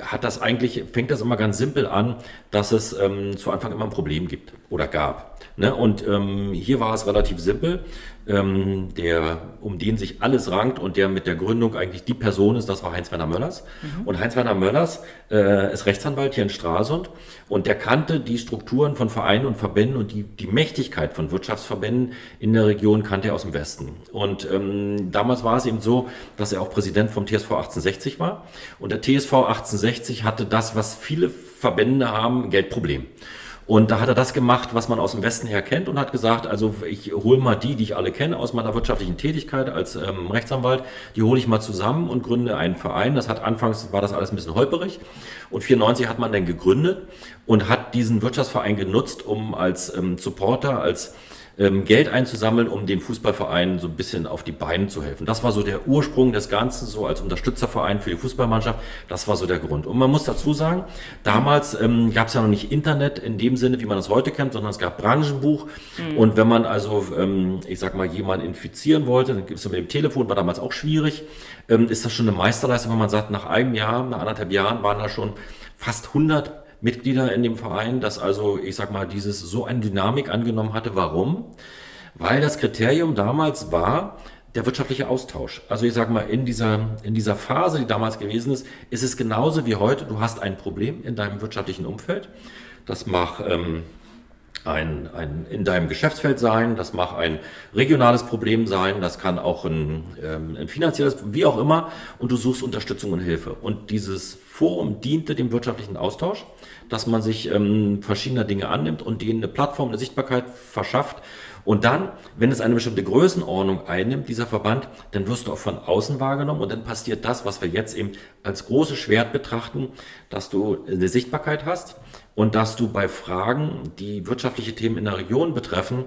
hat das eigentlich, fängt das immer ganz simpel an, dass es ähm, zu Anfang immer ein Problem gibt oder gab. Ne? Und ähm, hier war es relativ simpel. Ähm, der, um den sich alles rankt und der mit der Gründung eigentlich die Person ist, das war Heinz-Werner Möllers. Mhm. Und Heinz-Werner Möllers äh, ist Rechtsanwalt hier in Stralsund und der kannte die Strukturen von Vereinen und Verbänden und die, die Mächtigkeit von Wirtschaftsverbänden in der Region kannte er aus dem Westen. Und ähm, damals war es eben so, dass er auch Präsident vom TSV 1860 war. Und der TSV 1860 hatte das, was viele Verbände haben, Geldproblem. Und da hat er das gemacht, was man aus dem Westen her kennt und hat gesagt, also ich hole mal die, die ich alle kenne aus meiner wirtschaftlichen Tätigkeit als ähm, Rechtsanwalt, die hole ich mal zusammen und gründe einen Verein. Das hat anfangs war das alles ein bisschen holperig und 94 hat man dann gegründet und hat diesen Wirtschaftsverein genutzt, um als ähm, Supporter, als ähm, Geld einzusammeln, um den Fußballverein so ein bisschen auf die Beine zu helfen. Das war so der Ursprung des Ganzen, so als Unterstützerverein für die Fußballmannschaft. Das war so der Grund. Und man muss dazu sagen, damals ähm, gab es ja noch nicht Internet in dem Sinne, wie man das heute kennt, sondern es gab Branchenbuch. Mhm. Und wenn man also, ähm, ich sag mal, jemanden infizieren wollte, dann gibt es mit dem Telefon, war damals auch schwierig, ähm, ist das schon eine Meisterleistung, wenn man sagt, nach einem Jahr, nach anderthalb Jahren waren da schon fast 100 Mitglieder in dem Verein, dass also, ich sag mal, dieses so eine Dynamik angenommen hatte. Warum? Weil das Kriterium damals war, der wirtschaftliche Austausch. Also ich sage mal, in dieser, in dieser Phase, die damals gewesen ist, ist es genauso wie heute. Du hast ein Problem in deinem wirtschaftlichen Umfeld. Das mag ähm, ein, ein, in deinem Geschäftsfeld sein, das mag ein regionales Problem sein, das kann auch ein, ähm, ein finanzielles, wie auch immer, und du suchst Unterstützung und Hilfe. Und dieses Forum diente dem wirtschaftlichen Austausch, dass man sich ähm, verschiedener Dinge annimmt und denen eine Plattform, eine Sichtbarkeit verschafft. Und dann, wenn es eine bestimmte Größenordnung einnimmt, dieser Verband, dann wirst du auch von außen wahrgenommen und dann passiert das, was wir jetzt eben als großes Schwert betrachten, dass du eine Sichtbarkeit hast und dass du bei Fragen, die wirtschaftliche Themen in der Region betreffen,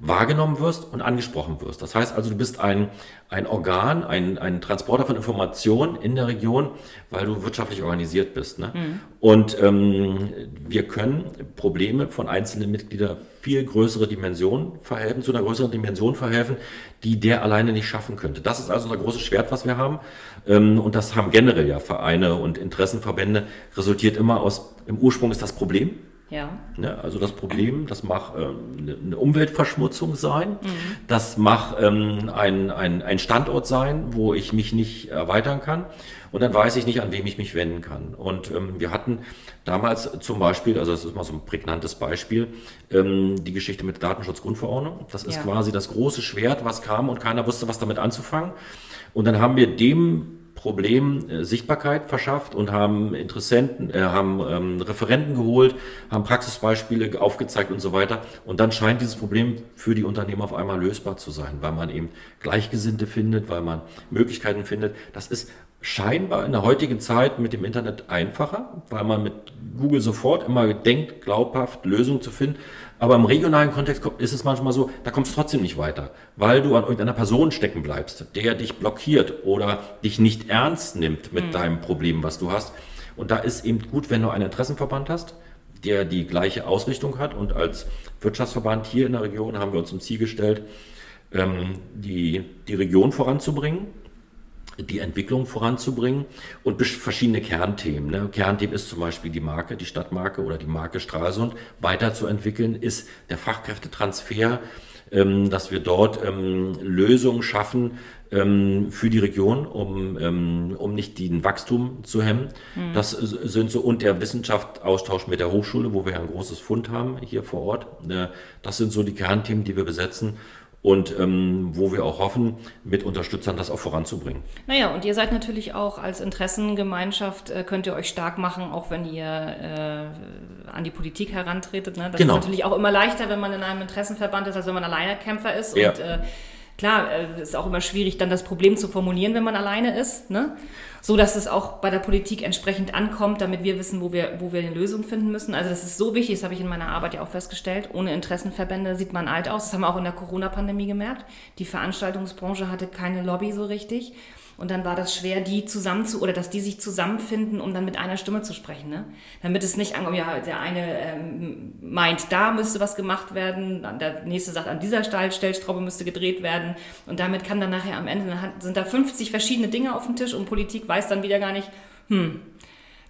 wahrgenommen wirst und angesprochen wirst. Das heißt also, du bist ein, ein Organ, ein, ein Transporter von Informationen in der Region, weil du wirtschaftlich organisiert bist. Ne? Mhm. Und ähm, wir können Probleme von einzelnen Mitgliedern viel größere Dimensionen verhelfen, zu einer größeren Dimension verhelfen, die der alleine nicht schaffen könnte. Das ist also ein großes Schwert, was wir haben. Ähm, und das haben generell ja Vereine und Interessenverbände, resultiert immer aus, im Ursprung ist das Problem ja. Ne, also das Problem, das mag ähm, eine Umweltverschmutzung sein, mhm. das mag ähm, ein, ein, ein Standort sein, wo ich mich nicht erweitern kann und dann weiß ich nicht, an wem ich mich wenden kann. Und ähm, wir hatten damals zum Beispiel, also das ist mal so ein prägnantes Beispiel, ähm, die Geschichte mit der Datenschutzgrundverordnung. Das ist ja. quasi das große Schwert, was kam und keiner wusste, was damit anzufangen. Und dann haben wir dem Problem äh, Sichtbarkeit verschafft und haben Interessenten, äh, haben ähm, Referenten geholt, haben Praxisbeispiele aufgezeigt und so weiter. Und dann scheint dieses Problem für die Unternehmen auf einmal lösbar zu sein, weil man eben Gleichgesinnte findet, weil man Möglichkeiten findet. Das ist scheinbar in der heutigen Zeit mit dem Internet einfacher, weil man mit Google sofort immer denkt, glaubhaft Lösungen zu finden. Aber im regionalen Kontext ist es manchmal so, da kommst du trotzdem nicht weiter, weil du an irgendeiner Person stecken bleibst, der dich blockiert oder dich nicht ernst nimmt mit mhm. deinem Problem, was du hast. Und da ist eben gut, wenn du einen Interessenverband hast, der die gleiche Ausrichtung hat. Und als Wirtschaftsverband hier in der Region haben wir uns zum Ziel gestellt, ähm, die, die Region voranzubringen die Entwicklung voranzubringen und verschiedene Kernthemen. Ne? Kernthemen ist zum Beispiel die Marke, die Stadtmarke oder die Marke Stralsund weiterzuentwickeln, ist der Fachkräftetransfer, ähm, dass wir dort ähm, Lösungen schaffen ähm, für die Region, um, ähm, um nicht den Wachstum zu hemmen. Mhm. Das sind so, und der Wissenschaftsaustausch mit der Hochschule, wo wir ein großes Fund haben hier vor Ort. Äh, das sind so die Kernthemen, die wir besetzen und ähm, wo wir auch hoffen, mit Unterstützern das auch voranzubringen. Naja, und ihr seid natürlich auch als Interessengemeinschaft, äh, könnt ihr euch stark machen, auch wenn ihr äh, an die Politik herantretet. Ne? Das genau. ist natürlich auch immer leichter, wenn man in einem Interessenverband ist, als wenn man alleine Kämpfer ist. Ja. Und äh, klar, äh, ist auch immer schwierig, dann das Problem zu formulieren, wenn man alleine ist. Ne? so dass es auch bei der Politik entsprechend ankommt, damit wir wissen, wo wir, wo wir eine Lösung finden müssen. Also das ist so wichtig, das habe ich in meiner Arbeit ja auch festgestellt. Ohne Interessenverbände sieht man alt aus. Das haben wir auch in der Corona-Pandemie gemerkt. Die Veranstaltungsbranche hatte keine Lobby so richtig. Und dann war das schwer, die zusammen zu, oder dass die sich zusammenfinden, um dann mit einer Stimme zu sprechen. Ne? Damit es nicht ankommt, ja, der eine ähm, meint, da müsste was gemacht werden, der nächste sagt, an dieser Stellschraube müsste gedreht werden. Und damit kann dann nachher am Ende, sind da 50 verschiedene Dinge auf dem Tisch und Politik weiß dann wieder gar nicht, hm,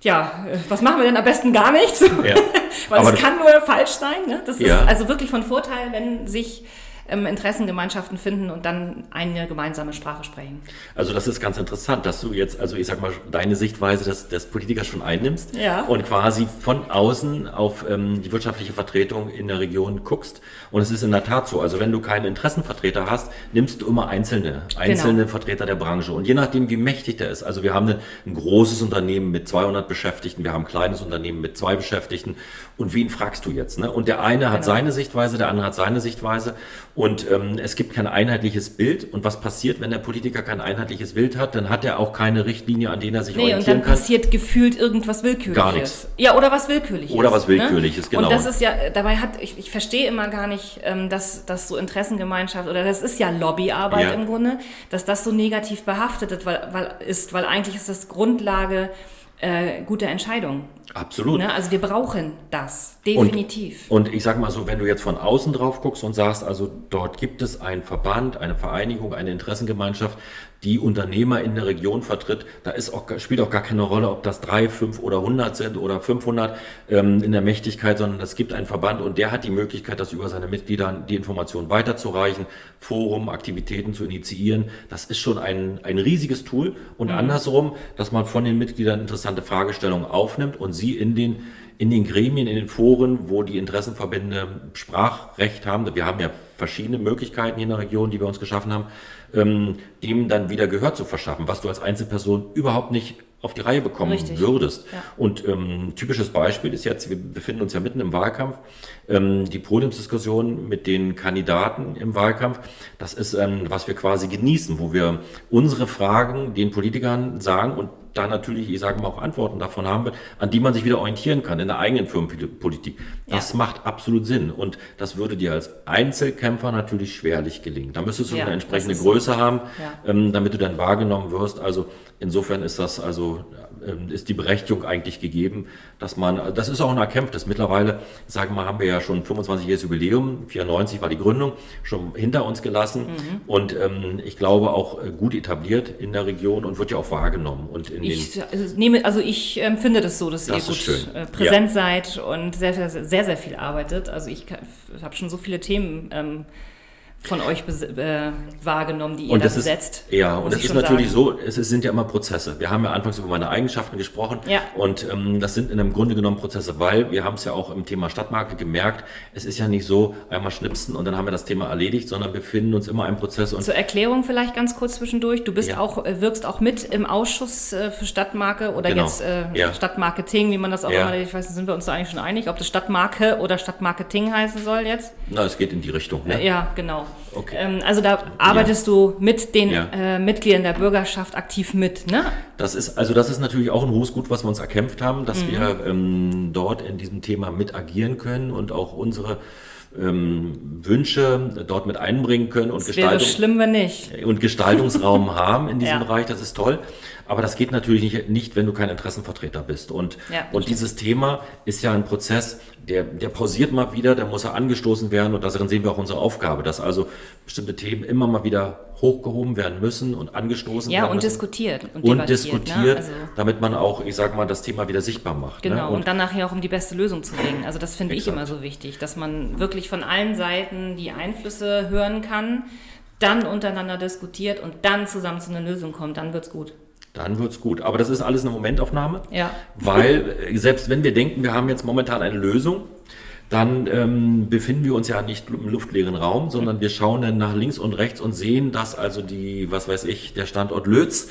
ja, äh, was machen wir denn am besten gar nichts? Ja. Weil es kann nur falsch sein. Ne? Das ja. ist also wirklich von Vorteil, wenn sich ähm, Interessengemeinschaften finden und dann eine gemeinsame Sprache sprechen. Also das ist ganz interessant, dass du jetzt, also ich sag mal, deine Sichtweise des, des Politikers schon einnimmst ja. und quasi von außen auf ähm, die wirtschaftliche Vertretung in der Region guckst. Und es ist in der Tat so, also wenn du keinen Interessenvertreter hast, nimmst du immer einzelne, einzelne genau. Vertreter der Branche. Und je nachdem, wie mächtig der ist, also wir haben ein, ein großes Unternehmen mit 200 Beschäftigten, wir haben ein kleines Unternehmen mit zwei Beschäftigten und wen fragst du jetzt? Ne? Und der eine hat genau. seine Sichtweise, der andere hat seine Sichtweise und ähm, es gibt kein einheitliches Bild. Und was passiert, wenn der Politiker kein einheitliches Bild hat? Dann hat er auch keine Richtlinie, an denen er sich nee, orientieren kann. und dann passiert gefühlt irgendwas Willkürliches. Gar nichts. Ja, oder was Willkürliches. Oder was ne? Willkürliches, ne? genau. Und das ist ja, dabei hat, ich, ich verstehe immer gar nicht, ähm, dass, dass so Interessengemeinschaft, oder das ist ja Lobbyarbeit ja. im Grunde, dass das so negativ behaftet ist, weil, weil, ist, weil eigentlich ist das Grundlage äh, gute Entscheidung. Absolut. Ne? Also wir brauchen das, definitiv. Und, und, ich sage mal so, wenn du jetzt von außen drauf guckst und sagst, also dort gibt es einen Verband, eine Vereinigung, eine Interessengemeinschaft, die Unternehmer in der Region vertritt, da ist auch, spielt auch gar keine Rolle, ob das drei, fünf oder hundert sind oder 500 ähm, in der Mächtigkeit, sondern es gibt einen Verband und der hat die Möglichkeit, das über seine Mitglieder die Informationen weiterzureichen, Forum, Aktivitäten zu initiieren. Das ist schon ein, ein riesiges Tool und mhm. andersrum, dass man von den Mitgliedern interessante Fragestellungen aufnimmt und sie in den in den Gremien, in den Foren, wo die Interessenverbände Sprachrecht haben, wir haben ja verschiedene Möglichkeiten hier in der Region, die wir uns geschaffen haben, ähm, dem dann wieder Gehör zu verschaffen, was du als Einzelperson überhaupt nicht auf die Reihe bekommen Richtig. würdest. Ja. Und ähm, typisches Beispiel ist jetzt, wir befinden uns ja mitten im Wahlkampf, ähm, die Podiumsdiskussion mit den Kandidaten im Wahlkampf, das ist, ähm, was wir quasi genießen, wo wir unsere Fragen den Politikern sagen und da natürlich, ich sage mal, auch Antworten davon haben wird, an die man sich wieder orientieren kann in der eigenen Firmenpolitik. Das ja. macht absolut Sinn. Und das würde dir als Einzelkämpfer natürlich schwerlich gelingen. Da müsstest du ja, eine entsprechende Größe haben, ja. ähm, damit du dann wahrgenommen wirst. Also insofern ist das also ähm, ist die Berechtigung eigentlich gegeben, dass man, das ist auch ein erkämpftes. Mittlerweile, sagen wir mal, haben wir ja schon 25-jähriges Jubiläum, 94 war die Gründung, schon hinter uns gelassen mhm. und ähm, ich glaube auch äh, gut etabliert in der Region und wird ja auch wahrgenommen. Und in ich also nehme, also ich empfinde ähm, das so, dass das ihr gut äh, präsent ja. seid und sehr, sehr, sehr, sehr viel arbeitet. Also ich habe schon so viele Themen ähm, von euch äh, wahrgenommen, die ihr und da besetzt. Ist, ja, und es ist natürlich sagen. so, es sind ja immer Prozesse. Wir haben ja anfangs über meine Eigenschaften gesprochen ja. und ähm, das sind in einem Grunde genommen Prozesse, weil wir haben es ja auch im Thema Stadtmarke gemerkt, es ist ja nicht so, einmal schnipsen und dann haben wir das Thema erledigt, sondern wir befinden uns immer im Prozess. Und Zur Erklärung vielleicht ganz kurz zwischendurch, du bist ja. auch, äh, wirkst auch mit im Ausschuss äh, für Stadtmarke oder genau. jetzt äh, ja. Stadtmarketing, wie man das auch immer, ich weiß nicht, sind wir uns da eigentlich schon einig, ob das Stadtmarke oder Stadtmarketing heißen soll jetzt? Na, es geht in die Richtung. Ne? ja, genau. Okay. Ähm, also da arbeitest ja. du mit den ja. äh, Mitgliedern der Bürgerschaft aktiv mit, ne? Das ist, also das ist natürlich auch ein hohes Gut, was wir uns erkämpft haben, dass mhm. wir ähm, dort in diesem Thema mit agieren können und auch unsere ähm, Wünsche dort mit einbringen können und, Gestaltung, schlimm, und Gestaltungsraum haben in diesem ja. Bereich. Das ist toll. Aber das geht natürlich nicht, nicht wenn du kein Interessenvertreter bist. Und, ja, und dieses Thema ist ja ein Prozess, der, der pausiert mal wieder, der muss ja angestoßen werden und darin sehen wir auch unsere Aufgabe, dass also bestimmte Themen immer mal wieder hochgehoben werden müssen und angestoßen ja, werden. Ja, und diskutiert. Und, und ne? diskutiert, ne? also damit man auch, ich sag mal, das Thema wieder sichtbar macht. Ne? Genau, ne? und, und, dann nachher auch um die beste Lösung zu bringen. Also das finde ich immer so wichtig, dass man wirklich von allen Seiten die Einflüsse hören kann, dann untereinander diskutiert und dann zusammen zu einer Lösung kommt, dann wird es gut. Dann wird es gut. Aber das ist alles eine Momentaufnahme. Ja. Weil äh, selbst wenn wir denken, wir haben jetzt momentan eine Lösung, dann ähm, befinden wir uns ja nicht im luftleeren Raum, sondern wir schauen dann nach links und rechts und sehen, dass also die, was weiß ich, der Standort Lötz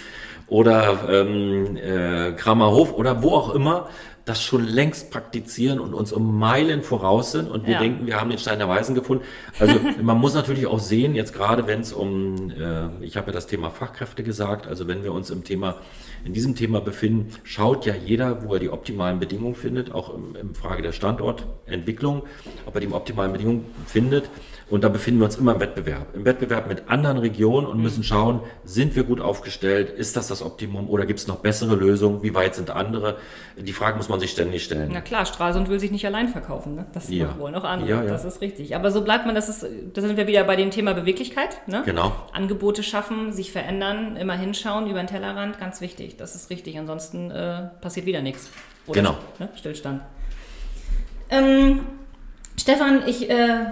oder ähm, äh, Kramerhof oder wo auch immer das schon längst praktizieren und uns um Meilen voraus sind und wir ja. denken, wir haben den Stein der Weisen gefunden. Also man muss natürlich auch sehen, jetzt gerade wenn es um, äh, ich habe ja das Thema Fachkräfte gesagt, also wenn wir uns im Thema, in diesem Thema befinden, schaut ja jeder, wo er die optimalen Bedingungen findet, auch im, im Frage der Standortentwicklung, ob er die optimalen Bedingungen findet. Und da befinden wir uns immer im Wettbewerb. Im Wettbewerb mit anderen Regionen und müssen schauen, sind wir gut aufgestellt? Ist das das Optimum oder gibt es noch bessere Lösungen? Wie weit sind andere? Die Frage muss man sich ständig stellen. Na klar, Stralsund will sich nicht allein verkaufen. Ne? Das ja. wollen auch andere. Ja, ja. Das ist richtig. Aber so bleibt man, das ist, da sind wir wieder bei dem Thema Beweglichkeit. Ne? Genau. Angebote schaffen, sich verändern, immer hinschauen über den Tellerrand, ganz wichtig. Das ist richtig. Ansonsten äh, passiert wieder nichts. Oder? Genau. Ne? Stillstand. Ähm, Stefan, ich äh,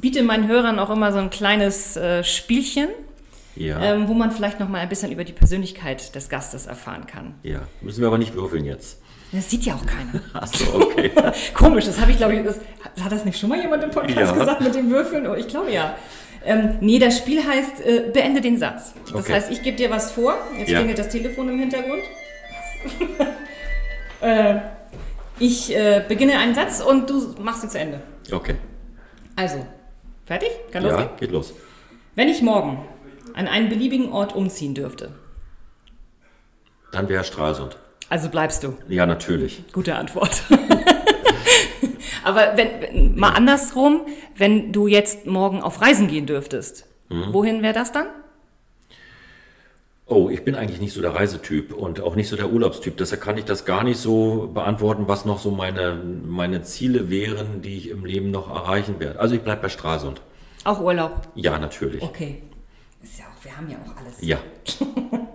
biete meinen Hörern auch immer so ein kleines äh, Spielchen, ja. ähm, wo man vielleicht noch mal ein bisschen über die Persönlichkeit des Gastes erfahren kann. Ja, müssen wir aber nicht würfeln jetzt. Das sieht ja auch keiner. Achso, okay. Komisch, das habe ich, glaube ich, das, hat das nicht schon mal jemand im Podcast ja. gesagt mit dem Würfeln? Oh, ich glaube ja. Ähm, nee, das Spiel heißt, äh, beende den Satz. Das okay. heißt, ich gebe dir was vor. Jetzt ja. klingelt das Telefon im Hintergrund. äh, ich äh, beginne einen Satz und du machst ihn zu Ende. Okay. Also, fertig? Kann losgehen? Ja, geht los. Wenn ich morgen an einen beliebigen Ort umziehen dürfte. Dann wäre Stralsund. Also bleibst du? Ja, natürlich. Gute Antwort. Aber wenn, mal andersrum, wenn du jetzt morgen auf Reisen gehen dürftest, mhm. wohin wäre das dann? Oh, ich bin eigentlich nicht so der Reisetyp und auch nicht so der Urlaubstyp. Deshalb kann ich das gar nicht so beantworten, was noch so meine, meine Ziele wären, die ich im Leben noch erreichen werde. Also ich bleibe bei Stralsund. Auch Urlaub? Ja, natürlich. Okay. Ist ja auch, wir haben ja auch alles. Ja.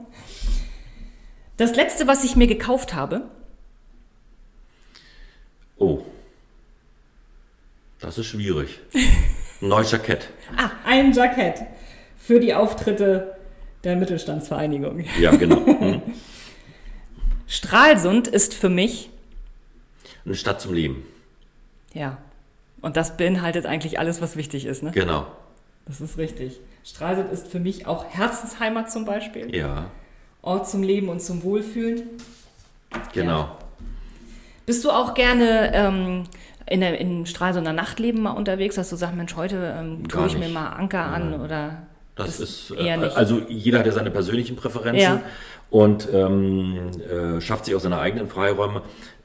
Das letzte, was ich mir gekauft habe. Oh. Das ist schwierig. Ein neues Jackett. ah, ein Jackett. Für die Auftritte der Mittelstandsvereinigung. Ja, genau. Hm. Stralsund ist für mich eine Stadt zum Leben. Ja. Und das beinhaltet eigentlich alles, was wichtig ist, ne? Genau. Das ist richtig. Stralsund ist für mich auch Herzensheimat zum Beispiel. Ja. Ort zum Leben und zum Wohlfühlen. Genau. Ja. Bist du auch gerne ähm, in, der, in Stralsunder Nachtleben mal unterwegs, dass du sagst, Mensch, heute ähm, tue ich mir mal Anker an oder das, das ist nicht. also jeder hat ja seine persönlichen Präferenzen Ja. und ähm, äh, schafft sich auch seine eigenen Freiräume.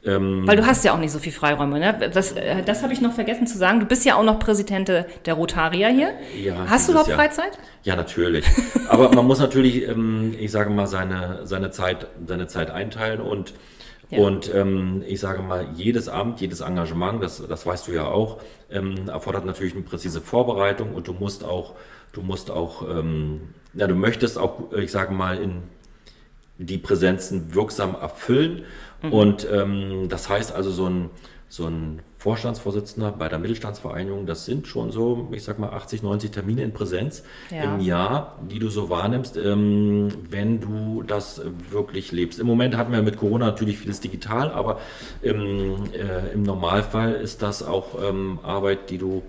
Ähm, Weil du hast ja auch nicht so viel Freiräume, ne? Das, äh, das habe ich noch vergessen zu sagen. Du bist ja auch noch Präsidentin der Rotarier hier. Ja, hast du überhaupt Jahr. Freizeit? Ja, natürlich. Aber man muss natürlich, ähm, ich sage mal, seine, seine, Zeit, seine Zeit einteilen und, Ja. und ähm, ich sage mal, jedes Amt, jedes Engagement, das, das weißt du ja auch, ähm, erfordert natürlich eine präzise Vorbereitung und du musst auch, du musst auch, ähm, ja, du möchtest auch, ich sage mal, in die Präsenzen wirksam erfüllen. Und ähm, das heißt also, so ein, so ein Vorstandsvorsitzender bei der Mittelstandsvereinigung, das sind schon so, ich sag mal, 80, 90 Termine in Präsenz Ja. im Jahr, die du so wahrnimmst, ähm, wenn du das wirklich lebst. Im Moment hatten wir mit Corona natürlich vieles digital, aber im, äh, im Normalfall ist das auch ähm, Arbeit, die du,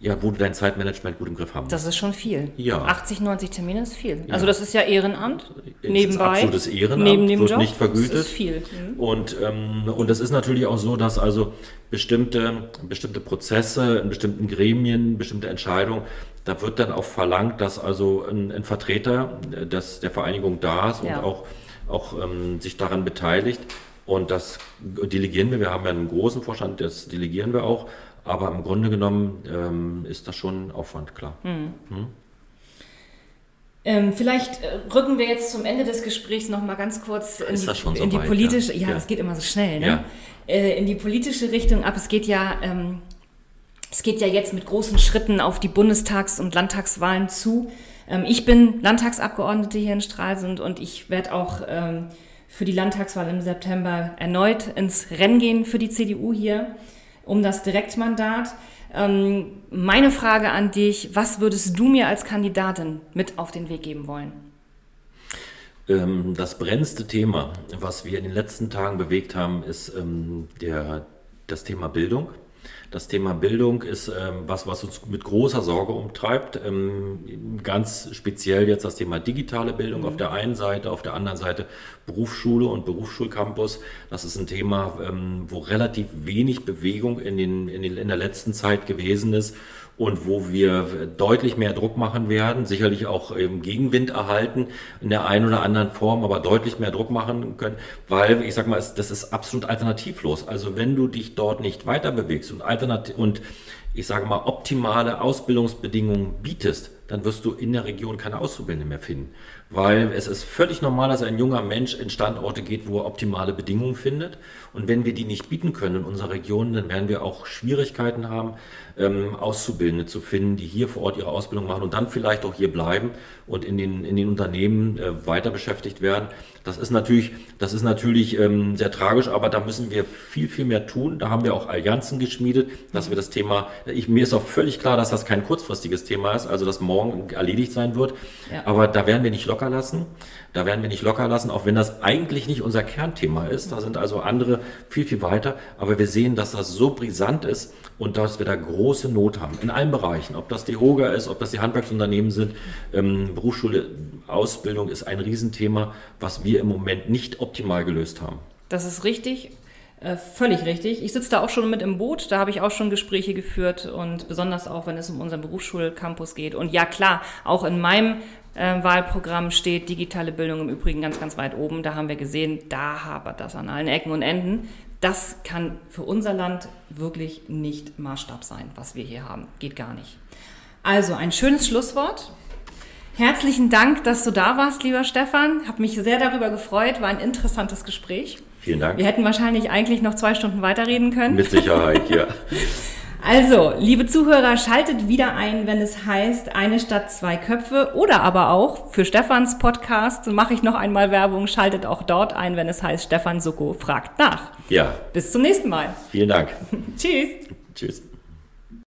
ja, wo du dein Zeitmanagement gut im Griff haben Das ist schon viel. Ja. 80, 90 Termine ist viel. Also das ist ja Ehrenamt. ist nebenbei. absolutes Ehrenamt, Neben dem wird Job. nicht vergütet. Das ist viel. Mhm. Und, ähm, und es ist natürlich auch so, dass also bestimmte, bestimmte Prozesse in bestimmten Gremien, bestimmte Entscheidungen, da wird dann auch verlangt, dass also ein, ein Vertreter des, der Vereinigung da ist Ja. und auch, auch ähm, sich daran beteiligt. Und das delegieren wir. Wir haben ja einen großen Vorstand, das delegieren wir auch. Aber im Grunde genommen ähm, ist das schon Aufwand, klar. Ähm, vielleicht äh, rücken wir jetzt zum Ende des Gesprächs noch mal ganz kurz in die, so in die weit, politische, ja? ja, Ja. das geht immer so schnell, ne? Ja. Äh, in die politische Richtung ab. Es geht ja, ähm, es geht ja jetzt mit großen Schritten auf die Bundestags- und Landtagswahlen zu. Ähm, ich bin Landtagsabgeordnete hier in Stralsund und ich werde auch ähm, für die Landtagswahl im September erneut ins Rennen gehen für die CDU hier um das Direktmandat. Ähm, meine Frage an dich, was würdest du mir als Kandidatin mit auf den Weg geben wollen? Ähm, Das brennendste Thema, was wir in den letzten Tagen bewegt haben, ist ähm, der, das Thema Bildung. Das Thema Bildung ist ähm, was, was uns mit großer Sorge umtreibt. Ähm, ganz speziell jetzt das Thema digitale Bildung auf der einen Seite, auf der anderen Seite Berufsschule und Berufsschulcampus. Das ist ein Thema, ähm, wo relativ wenig Bewegung in, den, in, den, in der letzten Zeit gewesen ist und wo wir deutlich mehr Druck machen werden, sicherlich auch ähm, Gegenwind erhalten in der einen oder anderen Form, aber deutlich mehr Druck machen können, weil ich sag mal, das ist absolut alternativlos. Also wenn du dich dort nicht weiter bewegst und und ich sage mal optimale Ausbildungsbedingungen bietest, dann wirst du in der Region keine Auszubildende mehr finden. Weil es ist völlig normal, dass ein junger Mensch in Standorte geht, wo er optimale Bedingungen findet. Und wenn wir die nicht bieten können in unserer Region, dann werden wir auch Schwierigkeiten haben, ähm, Auszubildende zu finden, die hier vor Ort ihre Ausbildung machen und dann vielleicht auch hier bleiben und in den, in den Unternehmen äh, weiter beschäftigt werden. Das ist natürlich, das ist natürlich ähm, sehr tragisch, aber da müssen wir viel, viel mehr tun. Da haben wir auch Allianzen geschmiedet, dass wir das Thema, ich, mir ist auch völlig klar, dass das kein kurzfristiges Thema ist, also dass morgen erledigt sein wird. Ja. Aber da werden wir nicht locker lassen. Da werden wir nicht locker lassen, auch wenn das eigentlich nicht unser Kernthema ist. Da sind also andere viel, viel weiter. Aber wir sehen, dass das so brisant ist und dass wir da große Not haben. In allen Bereichen. Ob das die Hoga ist, ob das die Handwerksunternehmen sind. Ähm, Berufsschule, Ausbildung ist ein Riesenthema, was wir im Moment nicht optimal gelöst haben. Das ist richtig, äh, völlig richtig. Ich sitze da auch schon mit im Boot, da habe ich auch schon Gespräche geführt und besonders auch, wenn es um unseren Berufsschulcampus geht. Und ja klar, auch in meinem äh, Wahlprogramm steht digitale Bildung im Übrigen ganz, ganz weit oben. Da haben wir gesehen, da hapert das an allen Ecken und Enden. Das kann für unser Land wirklich nicht Maßstab sein, was wir hier haben. Geht gar nicht. Also ein schönes Schlusswort. Herzlichen Dank, dass du da warst, lieber Stefan. Hab mich sehr darüber gefreut. War ein interessantes Gespräch. Vielen Dank. Wir hätten wahrscheinlich eigentlich noch zwei Stunden weiterreden können. Mit Sicherheit, ja. Also, liebe Zuhörer, schaltet wieder ein, wenn es heißt Eine Stadt, zwei Köpfe oder aber auch für Stefans Podcast mache ich noch einmal Werbung, schaltet auch dort ein, wenn es heißt Stefan Soko fragt nach. Ja, Bis zum nächsten Mal. vielen Dank. Tschüss. Tschüss.